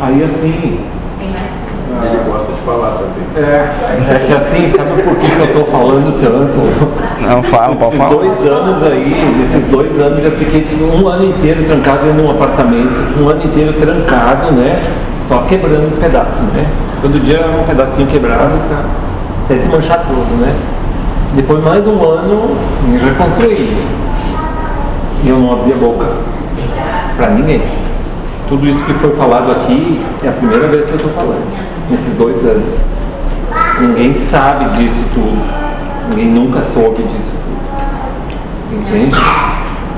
Aí assim, Ele gosta de falar também. é, é que assim, sabe por que, que eu estou falando tanto? Não fala, pode Esses falar. dois anos aí, nesses dois anos eu fiquei um ano inteiro trancado de um apartamento, um ano inteiro trancado, né? Só quebrando um pedaço, né? Todo dia um pedacinho quebrado pra até desmanchar tudo, né? Depois mais um ano me reconstruí. E eu não abri a boca pra ninguém. Tudo isso que foi falado aqui é a primeira vez que eu estou falando, nesses dois anos. Ninguém sabe disso tudo. Ninguém nunca soube disso tudo. Entende?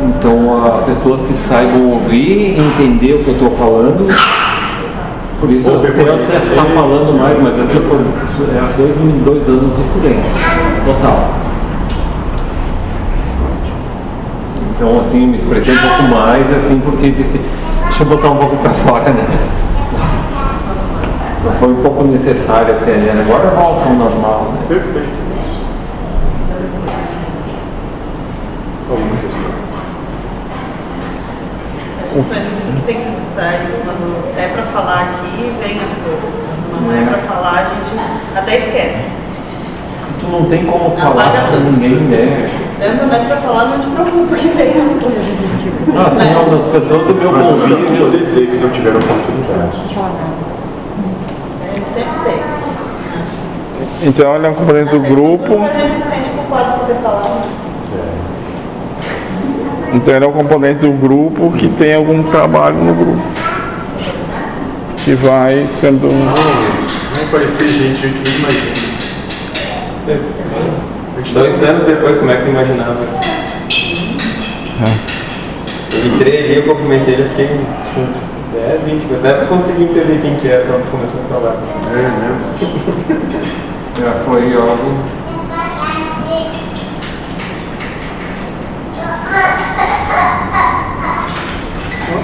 Então, ah, pessoas que saibam ouvir e entender o que eu estou falando. Por isso Ou eu até estar falando mais, mas esse foi é, dois, dois anos de silêncio total. Então, assim, me expressei um pouco mais, assim, porque disse, deixa eu botar um pouco para fora, né? Foi um pouco necessário até, né? Agora volta ao normal, né? Perfeito. Alguma questão? A gente só escuta o que tem que escutar e quando é pra falar aqui, vem as coisas. Quando não é pra falar, a gente até esquece. Tu não tem como falar com tudo. ninguém, né? Não é pra falar, não te preocupa, porque vem as coisas. Assim, Né? uma das pessoas do meu Mas não dá convívio. poder dizer que não tiveram oportunidade. A gente sempre tem. Então ele é um componente do grupo. A gente se sente culpado por ter falado. Então ele é um componente do grupo que tem algum trabalho no grupo. Que vai sendo. Vai aparecer gente, a gente não imagina. Dois anos depois, como é que tu imaginava? Eu entrei ali, eu cumprimentei ele, eu fiquei que uns 10, 20 minutos. Até pra conseguir entender quem que era quando tu começou a falar. É mesmo. Já foi algo